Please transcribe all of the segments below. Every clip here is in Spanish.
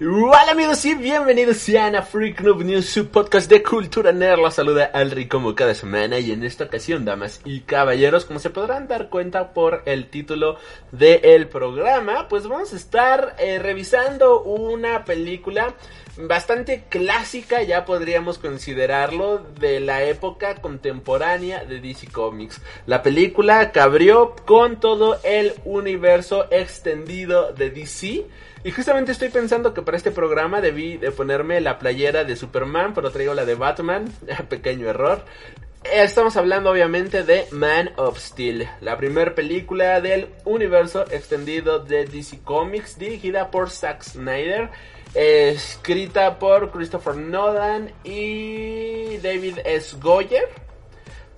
Hola amigos y bienvenidos sean a Freak Noob News, su podcast de cultura nerd. Los saluda Alri como cada semana y en esta ocasión, damas y caballeros, como se podrán dar cuenta por el título del programa, pues vamos a estar eh, revisando una película bastante clásica, ya podríamos considerarlo, de la época contemporánea de DC Comics. La película cabrió con todo el universo extendido de DC y justamente estoy pensando que para este programa debí de ponerme la playera de Superman, pero traigo la de Batman. Pequeño error. Estamos hablando obviamente de Man of Steel, la primera película del universo extendido de DC Comics, dirigida por Zack Snyder, escrita por Christopher Nolan y David S. Goyer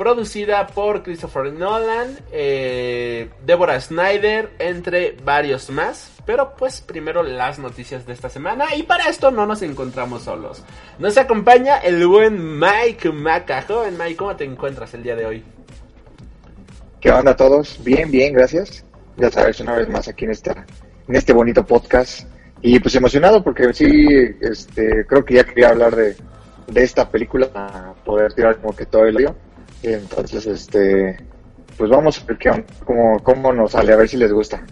producida por Christopher Nolan, eh, Deborah Snyder, entre varios más. Pero pues primero las noticias de esta semana y para esto no nos encontramos solos. Nos acompaña el buen Mike Maca. Joven Mike, ¿cómo te encuentras el día de hoy? ¿Qué onda todos? Bien, bien, gracias. Ya sabes, una vez más aquí en, esta, en este bonito podcast. Y pues emocionado porque sí, este, creo que ya quería hablar de, de esta película para poder tirar como que todo el lío entonces, este, pues vamos a ver qué, cómo, cómo nos sale, a ver si les gusta.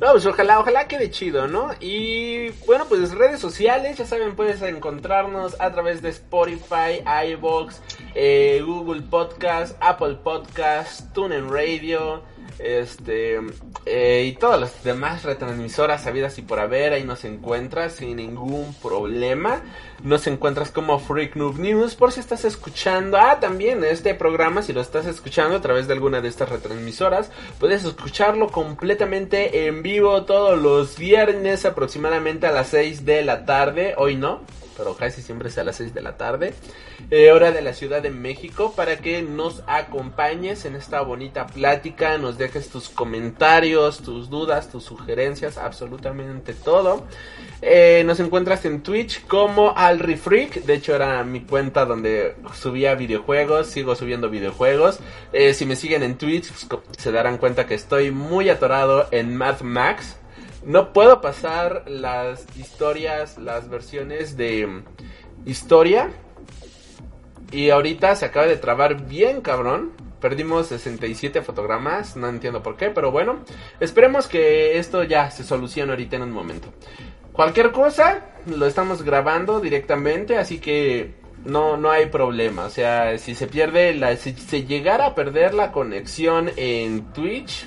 No, pues ojalá, ojalá quede chido, ¿no? Y bueno, pues redes sociales, ya saben, puedes encontrarnos a través de Spotify, iVoox, eh, Google Podcast, Apple Podcast, TuneIn Radio, este eh, y todas las demás retransmisoras sabidas y por haber ahí nos encuentras sin ningún problema. Nos encuentras como Freak Noob News por si estás escuchando ah también este programa si lo estás escuchando a través de alguna de estas retransmisoras puedes escucharlo completamente en vivo todos los viernes aproximadamente a las 6 de la tarde hoy no pero casi siempre es a las 6 de la tarde, eh, hora de la Ciudad de México, para que nos acompañes en esta bonita plática, nos dejes tus comentarios, tus dudas, tus sugerencias, absolutamente todo. Eh, nos encuentras en Twitch como AlriFreak, de hecho era mi cuenta donde subía videojuegos, sigo subiendo videojuegos. Eh, si me siguen en Twitch pues, se darán cuenta que estoy muy atorado en Mad Max no puedo pasar las historias, las versiones de historia. Y ahorita se acaba de trabar bien cabrón. Perdimos 67 fotogramas, no entiendo por qué, pero bueno, esperemos que esto ya se solucione ahorita en un momento. Cualquier cosa, lo estamos grabando directamente, así que no, no hay problema. O sea, si se pierde, la, si se llegara a perder la conexión en Twitch,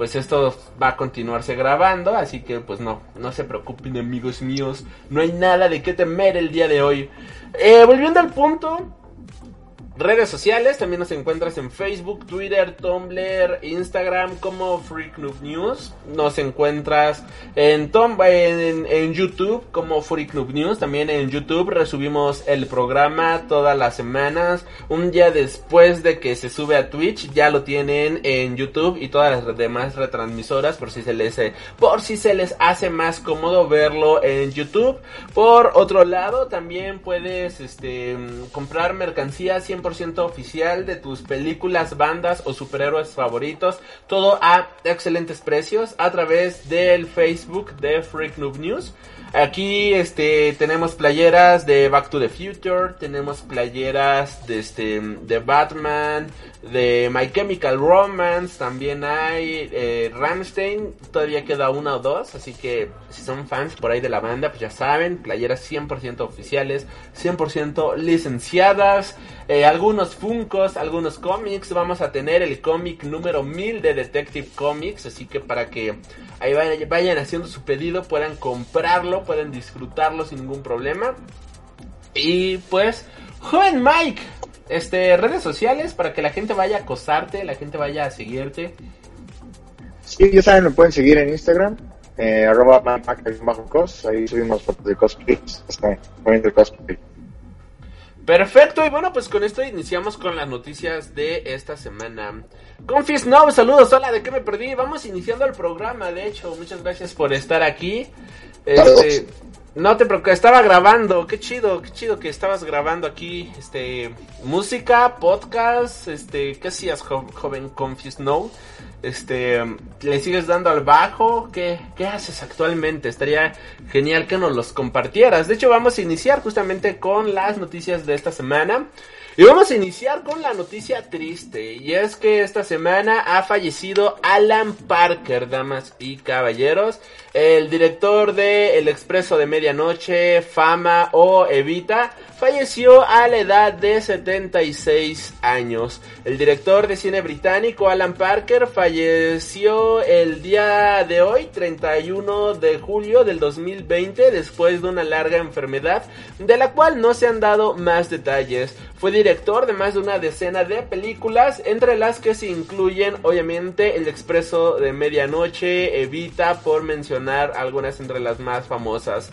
pues esto va a continuarse grabando, así que pues no, no se preocupen amigos míos, no hay nada de qué temer el día de hoy. Eh, volviendo al punto, Redes sociales, también nos encuentras en Facebook, Twitter, Tumblr, Instagram como Freak Noob News. Nos encuentras en, en, en, YouTube como Freak Noob News. También en YouTube resubimos el programa todas las semanas. Un día después de que se sube a Twitch, ya lo tienen en YouTube y todas las demás retransmisoras por si se les, por si se les hace más cómodo verlo en YouTube. Por otro lado, también puedes este, comprar mercancía 100% 100% oficial de tus películas, bandas o superhéroes favoritos. Todo a excelentes precios a través del Facebook de Freak Noob News. Aquí este tenemos playeras de Back to the Future, tenemos playeras de este de Batman, de My Chemical Romance, también hay eh, Ramstein, todavía queda una o dos, así que si son fans por ahí de la banda, pues ya saben, playeras 100% oficiales, 100% licenciadas, eh, algunos Funcos, algunos cómics, vamos a tener el cómic número 1000 de Detective Comics, así que para que ahí vayan, vayan haciendo su pedido, puedan comprarlo, pueden disfrutarlo sin ningún problema. Y pues, joven Mike, este, redes sociales para que la gente vaya a acosarte, la gente vaya a seguirte. Sí, ya saben, me pueden seguir en Instagram, eh, arroba bajo cos, ahí subimos fotos de cosplay, está poniendo cosplay. Perfecto, y bueno, pues con esto iniciamos con las noticias de esta semana. Confis no, saludos, hola, ¿de qué me perdí? Vamos iniciando el programa, de hecho, muchas gracias por estar aquí. Este, no te preocupes, estaba grabando, qué chido, qué chido que estabas grabando aquí, este, música, podcast, este, ¿qué hacías, joven Confused No? Este, ¿le sigues dando al bajo? ¿Qué, ¿Qué haces actualmente? Estaría genial que nos los compartieras. De hecho, vamos a iniciar justamente con las noticias de esta semana. Y vamos a iniciar con la noticia triste. Y es que esta semana ha fallecido Alan Parker, damas y caballeros. El director de El Expreso de Medianoche, Fama o Evita falleció a la edad de 76 años. El director de cine británico Alan Parker falleció el día de hoy, 31 de julio del 2020, después de una larga enfermedad de la cual no se han dado más detalles. Fue director de más de una decena de películas, entre las que se incluyen obviamente El Expreso de Medianoche, Evita, por mencionar algunas entre las más famosas.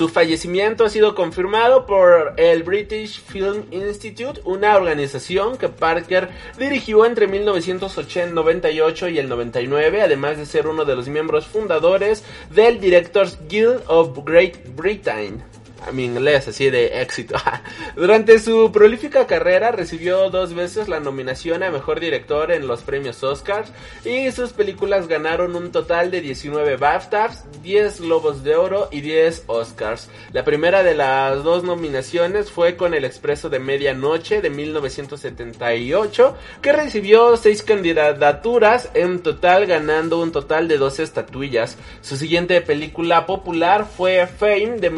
Su fallecimiento ha sido confirmado por el British Film Institute, una organización que Parker dirigió entre 1998 y el 99, además de ser uno de los miembros fundadores del Directors Guild of Great Britain a mi inglés así de éxito. Durante su prolífica carrera recibió dos veces la nominación a Mejor Director en los premios Oscars y sus películas ganaron un total de 19 BAFTAs, 10 Globos de Oro y 10 Oscars. La primera de las dos nominaciones fue con El Expreso de Medianoche de 1978 que recibió 6 candidaturas en total ganando un total de 12 estatuillas. Su siguiente película popular fue Fame de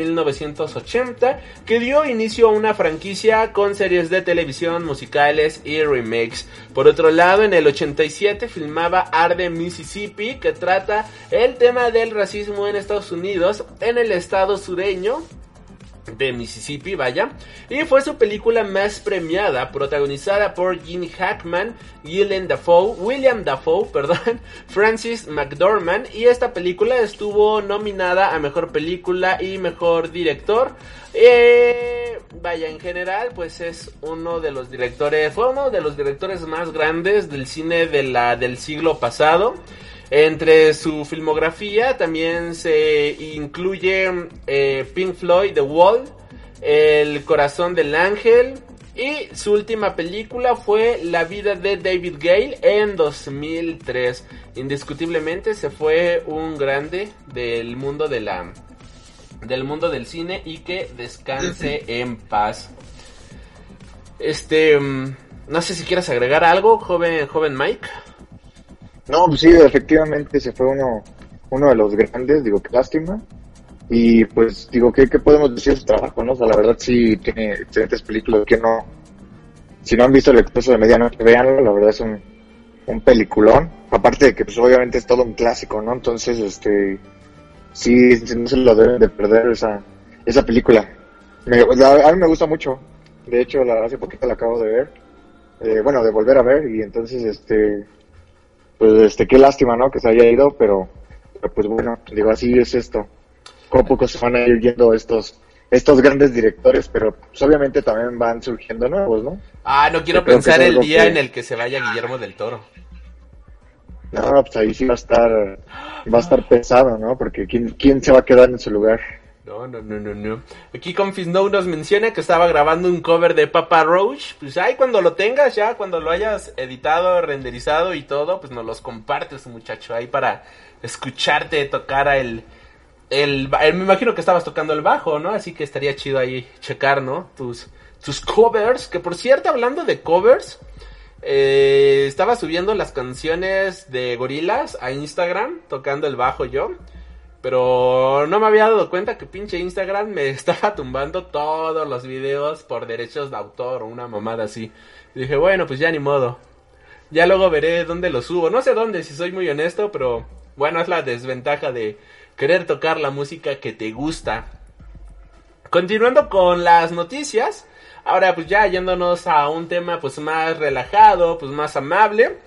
1980 80, que dio inicio a una franquicia con series de televisión, musicales y remakes. Por otro lado, en el 87 filmaba Arde Mississippi, que trata el tema del racismo en Estados Unidos, en el estado sureño de Mississippi, vaya, y fue su película más premiada, protagonizada por Gene Hackman, William Dafoe, William Dafoe, perdón, Francis McDormand, y esta película estuvo nominada a mejor película y mejor director. Eh, vaya, en general, pues es uno de los directores, fue uno de los directores más grandes del cine de la, del siglo pasado. Entre su filmografía también se incluye eh, Pink Floyd, The Wall, El Corazón del Ángel y su última película fue La vida de David Gale en 2003. Indiscutiblemente se fue un grande del mundo de la del mundo del cine y que descanse en paz. Este, mm, no sé si quieres agregar algo, joven joven Mike. No, pues sí, efectivamente se fue uno, uno de los grandes, digo, qué lástima. Y pues digo, ¿qué, qué podemos decir de su trabajo? ¿no? O sea, la verdad sí tiene excelentes películas que no... Si no han visto El Expreso de Medianoche, véanlo, la verdad es un, un peliculón. Aparte de que pues obviamente es todo un clásico, ¿no? Entonces, este... Sí, no se lo deben de perder esa, esa película. a mí me gusta mucho. De hecho, la, hace poquito la acabo de ver. Eh, bueno, de volver a ver. Y entonces, este pues este qué lástima no que se haya ido pero, pues bueno digo así es esto. Como poco se van a ir yendo estos estos grandes directores pero pues, obviamente también van surgiendo nuevos no ah no quiero pensar el día en el que se vaya Guillermo del Toro. No pues ahí sí va a estar va a estar pesado no porque quién quién se va a quedar en su lugar No, no, no, no, no. Aquí Confis No nos menciona que estaba grabando un cover de Papa Roach. Pues ahí cuando lo tengas ya, cuando lo hayas editado, renderizado y todo, pues nos los compartes, muchacho, ahí para escucharte tocar el, el, me imagino que estabas tocando el bajo, ¿no? Así que estaría chido ahí checar, ¿no? Tus, tus covers, que por cierto, hablando de covers, eh, estaba subiendo las canciones de Gorilas a Instagram, tocando el bajo yo. Pero no me había dado cuenta que pinche Instagram me estaba tumbando todos los videos por derechos de autor o una mamada así. Dije, bueno, pues ya ni modo. Ya luego veré dónde lo subo. No sé dónde, si soy muy honesto, pero bueno, es la desventaja de querer tocar la música que te gusta. Continuando con las noticias, ahora pues ya yéndonos a un tema pues más relajado, pues más amable.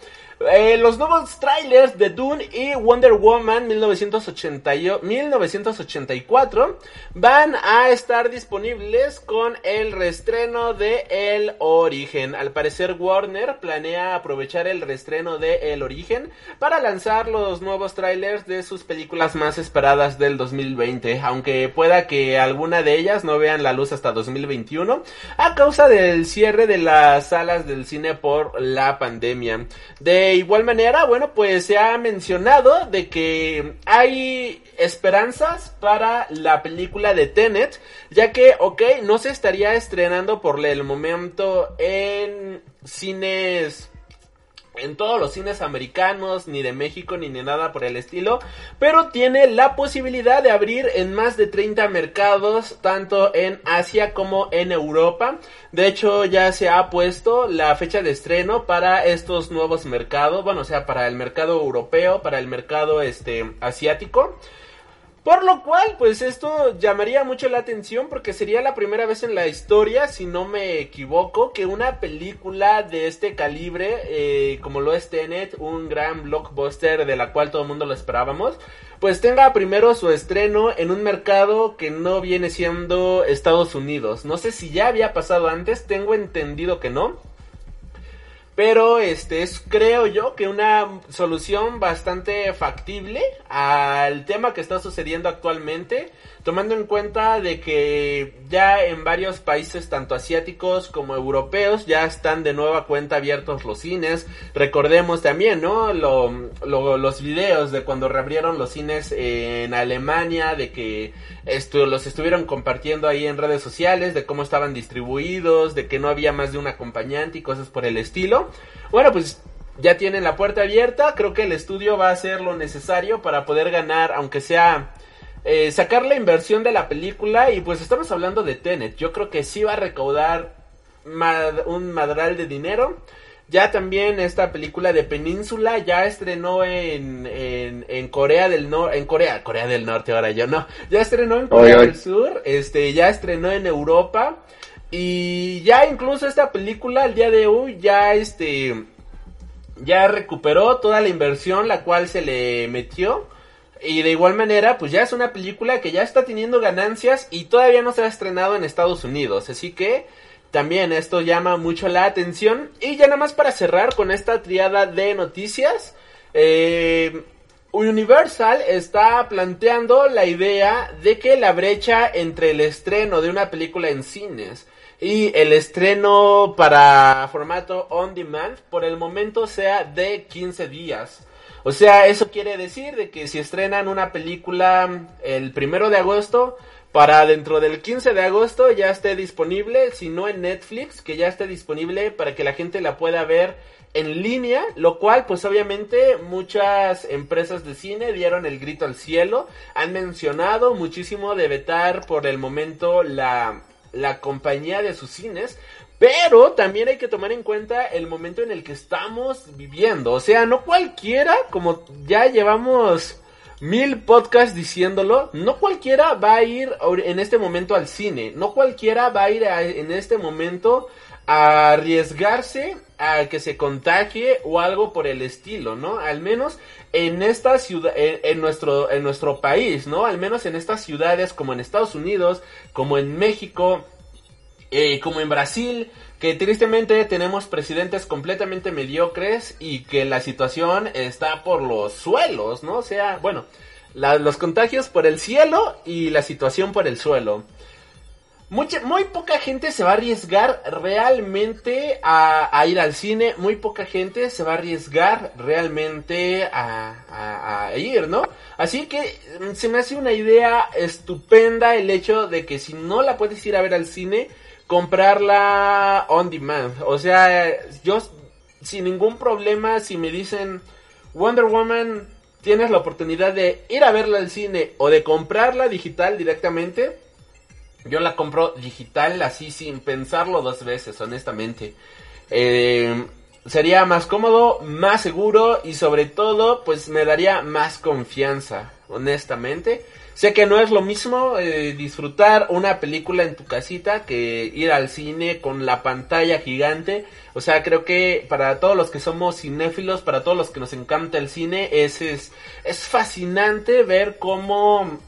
Eh, los nuevos trailers de Dune y Wonder Woman 1984 van a estar disponibles con el reestreno de El Origen. Al parecer Warner planea aprovechar el reestreno de El Origen para lanzar los nuevos trailers de sus películas más esperadas del 2020, aunque pueda que alguna de ellas no vean la luz hasta 2021 a causa del cierre de las salas del cine por la pandemia. De de igual manera, bueno, pues se ha mencionado de que hay esperanzas para la película de Tenet, ya que, ok, no se estaría estrenando por el momento en cines en todos los cines americanos, ni de México, ni de nada por el estilo, pero tiene la posibilidad de abrir en más de 30 mercados, tanto en Asia como en Europa. De hecho, ya se ha puesto la fecha de estreno para estos nuevos mercados, bueno, o sea, para el mercado europeo, para el mercado este asiático. Por lo cual, pues esto llamaría mucho la atención porque sería la primera vez en la historia, si no me equivoco, que una película de este calibre, eh, como lo es Tenet, un gran blockbuster de la cual todo el mundo lo esperábamos, pues tenga primero su estreno en un mercado que no viene siendo Estados Unidos. No sé si ya había pasado antes, tengo entendido que no. Pero este es, creo yo, que una solución bastante factible al tema que está sucediendo actualmente tomando en cuenta de que ya en varios países tanto asiáticos como europeos ya están de nueva cuenta abiertos los cines. Recordemos también, ¿no? los videos de cuando reabrieron los cines en Alemania, de que esto, los estuvieron compartiendo ahí en redes sociales, de cómo estaban distribuidos, de que no había más de un acompañante y cosas por el estilo. Bueno, pues ya tienen la puerta abierta, creo que el estudio va a hacer lo necesario para poder ganar, aunque sea eh, sacar la inversión de la película y pues estamos hablando de Tenet. Yo creo que sí va a recaudar un madral de dinero. Ya también esta película de Península ya estrenó en, en, Corea del Norte, en Corea, Corea del Norte ahora yo no, ya estrenó en Corea del Sur, este, ya estrenó en Europa y ya incluso esta película al día de hoy ya este, ya recuperó toda la inversión la cual se le metió y de igual manera, pues ya es una película que ya está teniendo ganancias y todavía no se ha estrenado en Estados Unidos. Así que también esto llama mucho la atención. Y ya nada más para cerrar con esta triada de noticias. Eh, Universal está planteando la idea de que la brecha entre el estreno de una película en cines y el estreno para formato on demand por el momento sea de 15 días. O sea, eso quiere decir de que si estrenan una película el primero de agosto, para dentro del 15 de agosto ya esté disponible, si no en Netflix, que ya esté disponible para que la gente la pueda ver en línea, lo cual pues obviamente muchas empresas de cine dieron el grito al cielo, han mencionado muchísimo de vetar por el momento la, la compañía de sus cines, pero también hay que tomar en cuenta el momento en el que estamos viviendo. O sea, no cualquiera, como ya llevamos mil podcasts diciéndolo, no cualquiera va a ir en este momento al cine. No cualquiera va a ir en este momento a arriesgarse a que se contagie o algo por el estilo, ¿no? Al menos en esta ciudad, en, nuestro, en nuestro país, ¿no? Al menos en estas ciudades como en Estados Unidos, como en México, eh, como en Brasil, que tristemente tenemos presidentes completamente mediocres y que la situación está por los suelos, ¿no? O sea, bueno, los contagios por el cielo y la situación por el suelo. Mucha, muy poca gente se va a arriesgar realmente a, ir al cine, muy poca gente se va a arriesgar realmente a ir, ¿no? Así que mm, se me hace una idea estupenda el hecho de que si no la puedes ir a ver al cine, comprarla on demand. O sea, yo sin ningún problema, si me dicen Wonder Woman, tienes la oportunidad de ir a verla al cine o de comprarla digital directamente. Yo la compro digital así sin pensarlo dos veces, honestamente. Eh, sería más cómodo, más seguro y sobre todo pues me daría más confianza, honestamente. Sé que no es lo mismo eh, disfrutar una película en tu casita que ir al cine con la pantalla gigante. O sea, creo que para todos los que somos cinéfilos, para todos los que nos encanta el cine, es, es, es fascinante ver cómo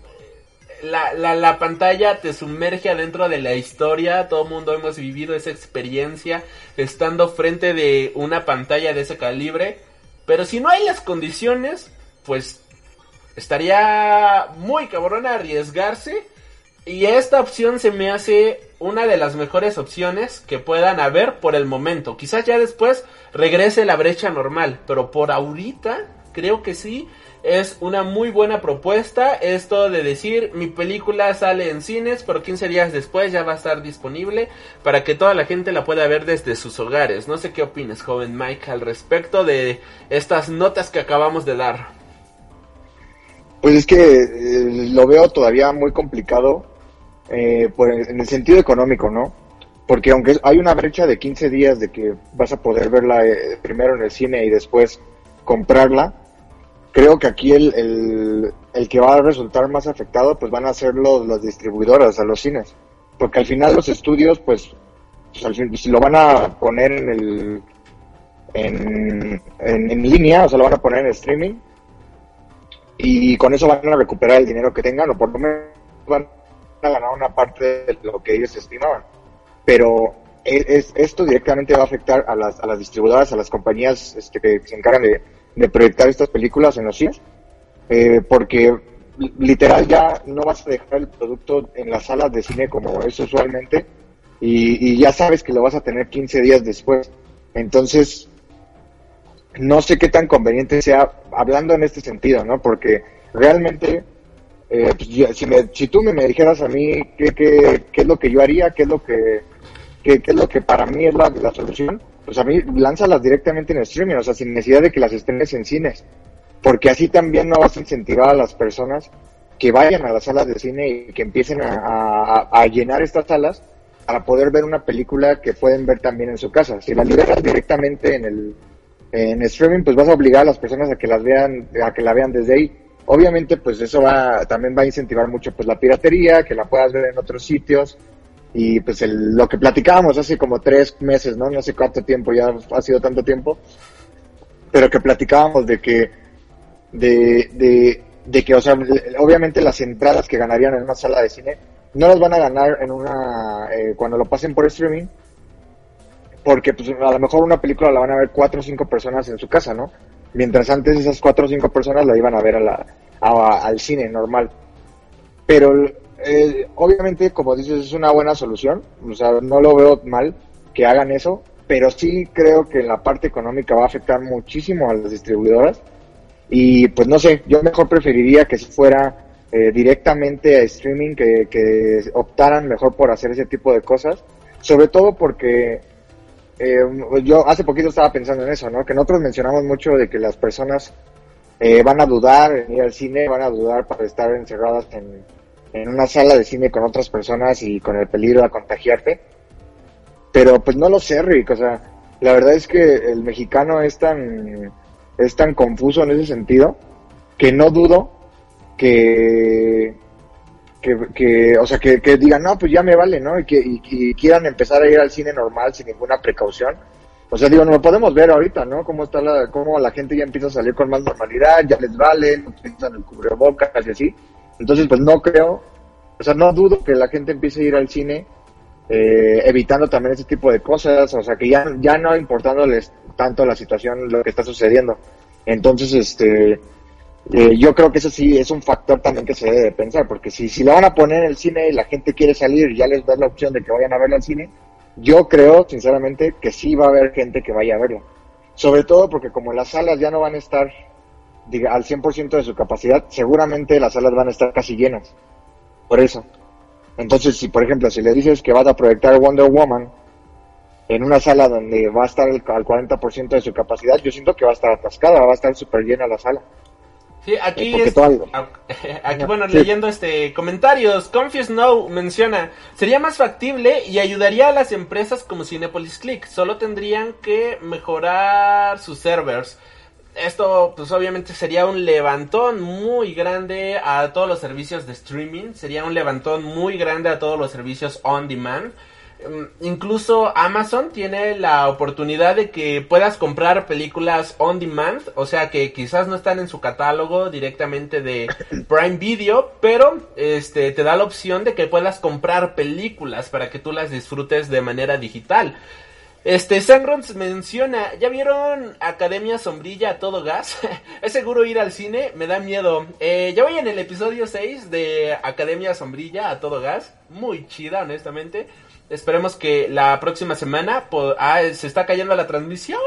la, la, la pantalla te sumerge adentro de la historia. Todo el mundo hemos vivido esa experiencia estando frente de una pantalla de ese calibre. Pero si no hay las condiciones, pues estaría muy cabrón arriesgarse. Y esta opción se me hace una de las mejores opciones que puedan haber por el momento. Quizás ya después regrese la brecha normal, pero por ahorita creo que sí es una muy buena propuesta esto de decir mi película sale en cines, pero 15 días después ya va a estar disponible para que toda la gente la pueda ver desde sus hogares. No sé qué opinas, joven Mike, al respecto de estas notas que acabamos de dar. Pues es que eh, lo veo todavía muy complicado eh, por en el sentido económico, ¿no? Porque aunque hay una brecha de 15 días de que vas a poder verla eh, primero en el cine y después comprarla, creo que aquí el, el, el que va a resultar más afectado pues van a ser los, las distribuidoras a los cines. Porque al final los estudios pues, pues, al fin, si lo van a poner en el en, en, en línea, o sea, lo van a poner en streaming, y con eso van a recuperar el dinero que tengan o por lo menos van a ganar una parte de lo que ellos estimaban. Pero es, es- esto directamente va a afectar a las, a las distribuidoras, a las compañías este, que se encargan de, de proyectar estas películas en los cines, eh, porque li- literal ya no vas a dejar el producto en las salas de cine como es usualmente y, ya sabes que lo vas a tener 15 días después. Entonces, no sé qué tan conveniente sea hablando en este sentido, ¿no? Porque realmente, eh, pues, si, me- si tú me, me dijeras a mí qué, qué, qué es lo que yo haría, qué es lo que, qué, qué es lo que para mí es la, la solución, pues a mí lánzalas directamente en streaming, o sea, sin necesidad de que las estrenes en cines, porque así también no vas a incentivar a las personas que vayan a las salas de cine y que empiecen a, llenar estas salas para poder ver una película que pueden ver también en su casa. Si la liberas directamente en el, en streaming, pues vas a obligar a las personas a que las vean, a que la vean desde ahí. Obviamente, pues eso va, también va a incentivar mucho pues la piratería, que la puedas ver en otros sitios. Y pues el- lo que platicábamos hace como tres meses, ¿no? No sé cuánto tiempo, ya ha sido tanto tiempo. Pero que platicábamos de que, de, de, que, o sea, obviamente las entradas que ganarían en una sala de cine no las van a ganar en una, eh, cuando lo pasen por streaming, porque pues a lo mejor una película la van a ver cuatro o cinco personas en su casa, ¿no? Mientras antes esas cuatro o cinco personas la iban a ver a la, a- al cine normal. Pero eh, obviamente, como dices, es una buena solución, o sea, no lo veo mal que hagan eso, pero sí creo que en la parte económica va a afectar muchísimo a las distribuidoras. Y pues no sé, yo mejor preferiría que si fuera eh, directamente a streaming, que, que optaran mejor por hacer ese tipo de cosas, sobre todo porque eh, yo hace poquito estaba pensando en eso, ¿no? Que nosotros mencionamos mucho de que las personas eh, van a dudar en ir al cine, van a dudar para estar encerradas en, en una sala de cine con otras personas y con el peligro de contagiarte. Pero pues no lo sé, Rick, o sea, la verdad es que el mexicano es tan, es tan confuso en ese sentido que no dudo que, que, que o sea, que, que digan, no, pues ya me vale, ¿no? Y que y, quieran empezar a ir al cine normal sin ninguna precaución. O sea, digo, no lo podemos ver ahorita, ¿no? Cómo está la, cómo la gente ya empieza a salir con más normalidad, ya les vale, no utilizan el cubrebocas y así. Entonces, pues no creo, o sea, no dudo que la gente empiece a ir al cine eh, evitando también ese tipo de cosas, o sea, que ya, ya no importándoles tanto la situación, lo que está sucediendo. Entonces, este, Eh, yo creo que eso sí es un factor también que se debe de pensar, porque si, si la van a poner en el cine y la gente quiere salir y ya les da la opción de que vayan a verla al cine, yo creo, sinceramente, que sí va a haber gente que vaya a verla. Sobre todo porque como las salas ya no van a estar diga, al 100% de su capacidad, seguramente las salas van a estar casi llenas. Por eso. Entonces, si por ejemplo, si le dices que vas a proyectar Wonder Woman en una sala donde va a estar el, al 40% de su capacidad, yo siento que va a estar atascada, va a estar súper llena la sala. Sí, aquí, Eh, es- aquí bueno, Sí. leyendo este comentarios, Confuse No menciona, sería más factible y ayudaría a las empresas como Cinepolis Click, solo tendrían que mejorar sus servers. Esto pues obviamente sería un levantón muy grande a todos los servicios de streaming, sería un levantón muy grande a todos los servicios on demand. Mm, Incluso Amazon tiene la oportunidad de que puedas comprar películas on demand, o sea que quizás no están en su catálogo directamente de Prime Video, pero este te da la opción de que puedas comprar películas para que tú las disfrutes de manera digital. Este, Sangrons menciona, ¿ya vieron Academia Sombrilla a todo gas? ¿Es seguro ir al cine? Me da miedo. Eh, ya voy en el episodio 6 de Academia Sombrilla a todo gas. Muy chida, honestamente. Esperemos que la próxima semana... Ah, se está cayendo la transmisión.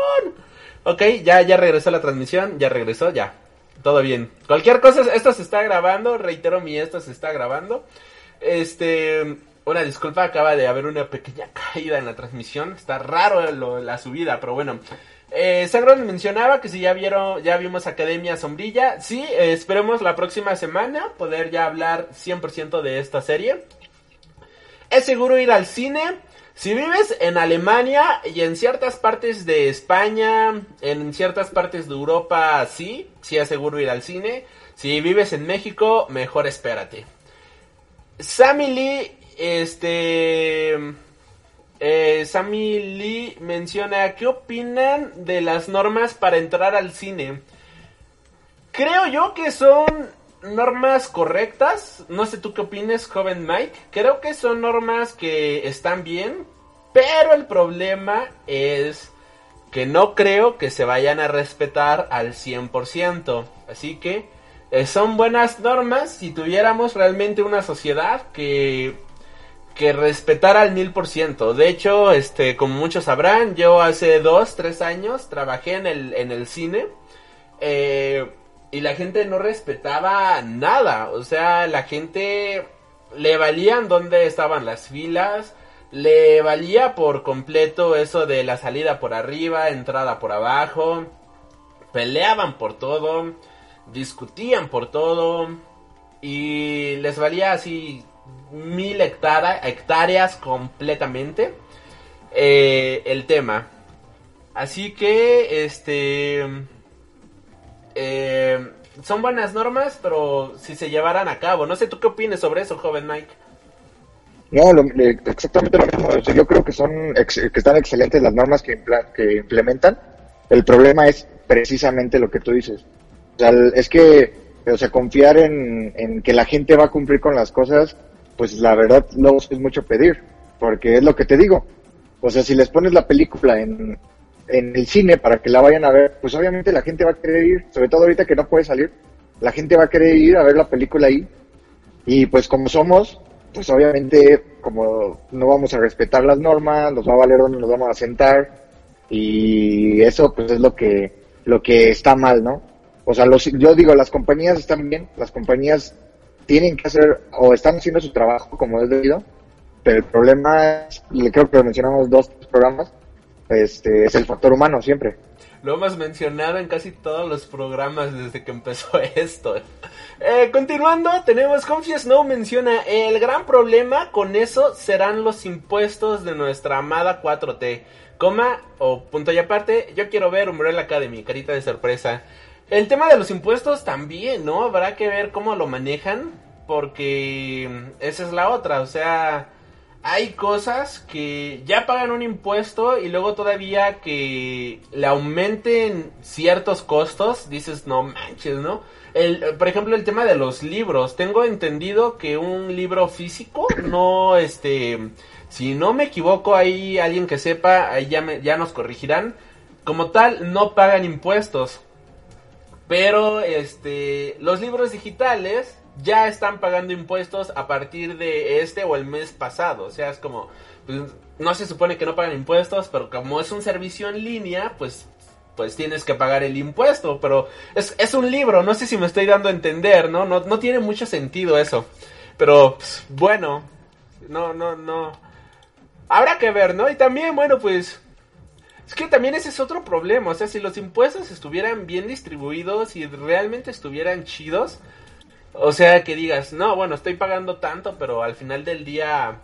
Ok, ya, ya regresó la transmisión. Ya regresó, ya. Todo bien. Cualquier cosa, esto se está grabando. Reitero mi, esto se está grabando. Este, una disculpa, acaba de haber una pequeña caída en la transmisión. Está raro lo- la subida, pero bueno. Eh, mencionaba que si ya vieron, ya vimos Academia Sombrilla. Sí, eh, esperemos la próxima semana poder ya hablar 100% de esta serie. Es seguro ir al cine. Si vives en Alemania y en ciertas partes de España, en ciertas partes de Europa, sí, sí es seguro ir al cine. Si vives en México, mejor espérate. Sammy Lee, este... eh, Sammy Lee menciona, ¿qué opinan de las normas para entrar al cine? Creo yo que son normas correctas. No sé tú qué opines, joven Mike. Creo que son normas que están bien. Pero el problema es que no creo que se vayan a respetar al 100%. Así que eh, son buenas normas si tuviéramos realmente una sociedad que que respetara al mil por ciento. De hecho, este, como muchos sabrán, yo hace dos, tres años trabajé en el, en el cine. eh, y la gente no respetaba nada. O sea, la gente le valían dónde estaban las filas. Le valía por completo eso de la salida por arriba, entrada por abajo. Peleaban por todo. Discutían por todo. Y les valía así mil hectáreas, completamente eh, el tema. Así que, este... eh, son buenas normas, pero si se llevaran a cabo. No sé tú qué opinas sobre eso, joven Mike. No, lo- le- exactamente lo mismo. Yo creo que son que están excelentes las normas que, implementan. El problema es precisamente lo que tú dices. Es que, o sea, confiar en que la gente va a cumplir con las cosas, pues la verdad no es mucho pedir, porque es lo que te digo. O sea, si les pones la película en, en el cine para que la vayan a ver, pues obviamente la gente va a querer ir, sobre todo ahorita que no puede salir, la gente va a querer ir a ver la película ahí. Y pues como somos, pues obviamente como no vamos a respetar las normas, nos va a valer donde nos vamos a sentar y eso pues es lo que lo que está mal, ¿no? O sea, los, yo digo, las compañías están bien, las compañías tienen que hacer o están haciendo su trabajo como es debido, pero el problema es, creo que lo mencionamos dos programas, este es el factor humano siempre. Lo hemos mencionado en casi todos los programas desde que empezó esto. Eh, continuando, tenemos Confie Snow menciona, el gran problema con eso serán los impuestos de nuestra amada 4T. Coma, o punto y aparte, yo quiero ver Umbrella Academy, carita de sorpresa. El tema de los impuestos también, ¿no? Habrá que ver cómo lo manejan, porque esa es la otra, o sea, hay cosas que ya pagan un impuesto y luego todavía que le aumenten ciertos costos, dices, no manches, ¿no? El, por ejemplo, el tema de los libros. Tengo entendido que un libro físico no, este, si no me equivoco, ahí alguien que sepa, ahí ya, me- ya nos corregirán. Como tal, no pagan impuestos. Pero este, los libros digitales ya están pagando impuestos a partir de este o el mes pasado. O sea, es como, pues, no se supone que no pagan impuestos, pero como es un servicio en línea, pues pues tienes que pagar el impuesto, pero es, es un libro, no sé si me estoy dando a entender, ¿no? No, no tiene mucho sentido eso. Pero, pues, bueno, no, no, no. Habrá que ver, ¿no? Y también, bueno, pues... Es que también ese es otro problema, o sea, si los impuestos estuvieran bien distribuidos y realmente estuvieran chidos, o sea, que digas, no, bueno, estoy pagando tanto, pero al final del día,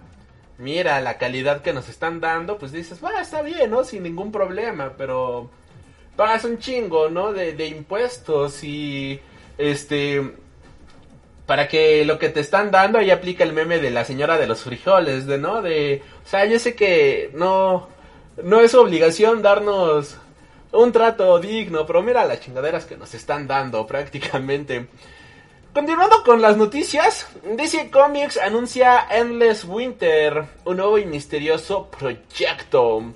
mira la calidad que nos están dando, pues dices, va, está bien, ¿no? Sin ningún problema, pero pagas un chingo, ¿no? De, de impuestos y, este, para que lo que te están dando ahí aplica el meme de la señora de los frijoles, de no, de, o sea, yo sé que no, no es obligación darnos un trato digno, pero mira las chingaderas que nos están dando prácticamente. Continuando con las noticias, DC Comics anuncia Endless Winter, un nuevo y misterioso proyecto.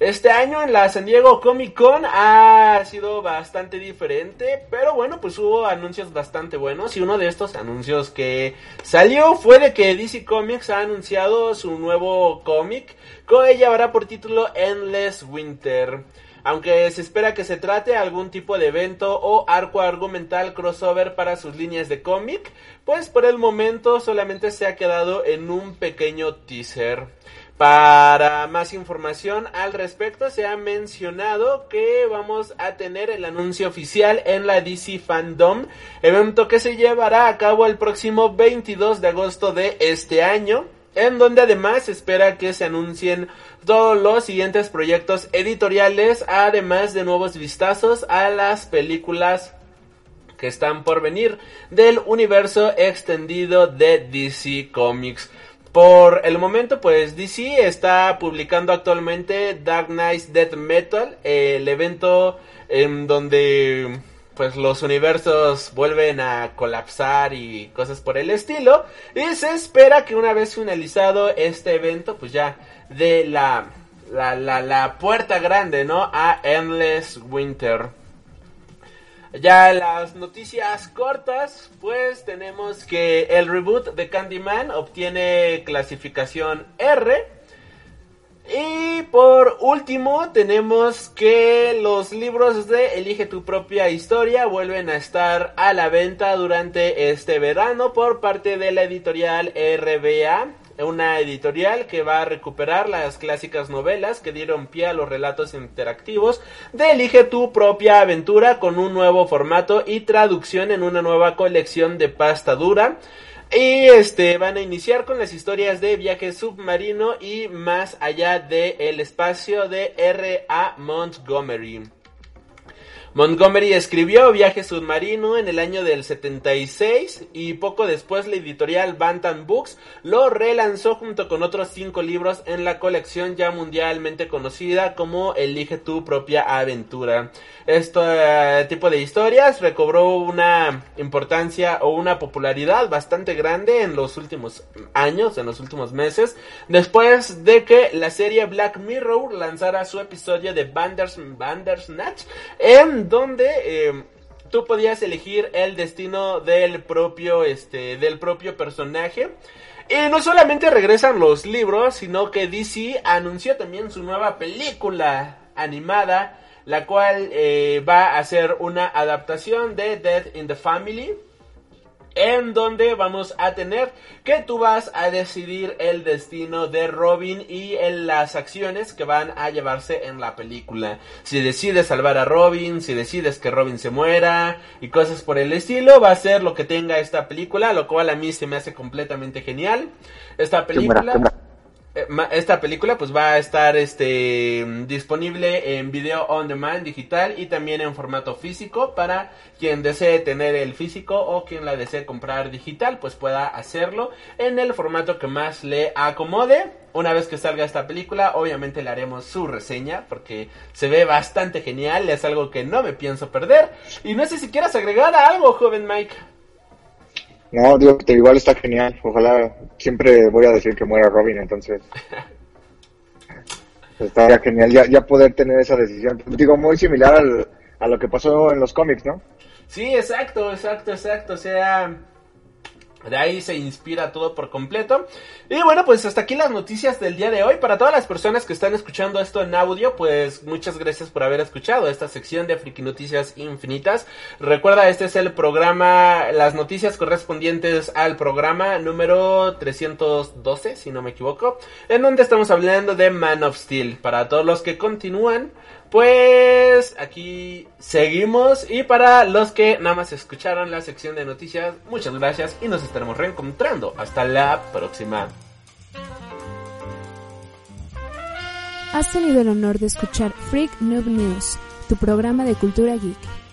Este año en la San Diego Comic Con ha sido bastante diferente, pero bueno, pues hubo anuncios bastante buenos y uno de estos anuncios que salió fue de que DC Comics ha anunciado su nuevo cómic, que llevará por título Endless Winter. Aunque se espera que se trate algún tipo de evento o arco argumental crossover para sus líneas de cómic, pues por el momento solamente se ha quedado en un pequeño teaser. Para más información al respecto, se ha mencionado que vamos a tener el anuncio oficial en la DC Fandom, evento que se llevará a cabo el próximo 22 de agosto de este año, en donde además se espera que se anuncien todos los siguientes proyectos editoriales, además de nuevos vistazos a las películas que están por venir del universo extendido de DC Comics. Por el momento, pues DC está publicando actualmente Dark Knight Death Metal, el evento en donde pues los universos vuelven a colapsar y cosas por el estilo. Y se espera que una vez finalizado este evento, pues ya de la, la, la, la puerta grande, ¿no? A Endless Winter. Ya las noticias cortas, pues tenemos que el reboot de Candyman obtiene clasificación R. Y por último tenemos que los libros de Elige tu propia historia vuelven a estar a la venta durante este verano por parte de la editorial RBA una editorial que va a recuperar las clásicas novelas que dieron pie a los relatos interactivos de Elige tu propia aventura con un nuevo formato y traducción en una nueva colección de pasta dura. Y este van a iniciar con las historias de viaje submarino y más allá del el espacio de R.A. Montgomery. Montgomery escribió Viaje Submarino en el año del 76 y poco después la editorial Bantam Books lo relanzó junto con otros cinco libros en la colección ya mundialmente conocida como Elige tu propia aventura. Este tipo de historias recobró una importancia o una popularidad bastante grande en los últimos años, en los últimos meses, después de que la serie Black Mirror lanzara su episodio de Bandersnatch en donde eh, tú podías elegir el destino del propio, este, del propio personaje. Y no solamente regresan los libros, sino que DC anunció también su nueva película animada, la cual eh, va a ser una adaptación de Death in the Family en donde vamos a tener que tú vas a decidir el destino de Robin y en las acciones que van a llevarse en la película. Si decides salvar a Robin, si decides que Robin se muera y cosas por el estilo, va a ser lo que tenga esta película, lo cual a mí se me hace completamente genial. Esta película... esta película pues va a estar este disponible en video on demand digital y también en formato físico para quien desee tener el físico o quien la desee comprar digital pues pueda hacerlo en el formato que más le acomode. Una vez que salga esta película obviamente le haremos su reseña porque se ve bastante genial es algo que no me pienso perder. Y no sé si quieras agregar algo joven Mike no, digo que igual está genial. Ojalá siempre voy a decir que muera Robin, entonces. Estaría genial ya, ya poder tener esa decisión. Digo, muy similar al, a lo que pasó en los cómics, ¿no? Sí, exacto, exacto, exacto. O sea, de ahí se inspira todo por completo. Y bueno, pues hasta aquí las noticias del día de hoy. Para todas las personas que están escuchando esto en audio, pues muchas gracias por haber escuchado esta sección de Friki Noticias Infinitas. Recuerda, este es el programa, las noticias correspondientes al programa número 312, si no me equivoco, en donde estamos hablando de Man of Steel. Para todos los que continúan, pues aquí seguimos y para los que nada más escucharon la sección de noticias, muchas gracias y nos estaremos reencontrando. Hasta la próxima. Has tenido el honor de escuchar Freak Noob News, tu programa de cultura geek.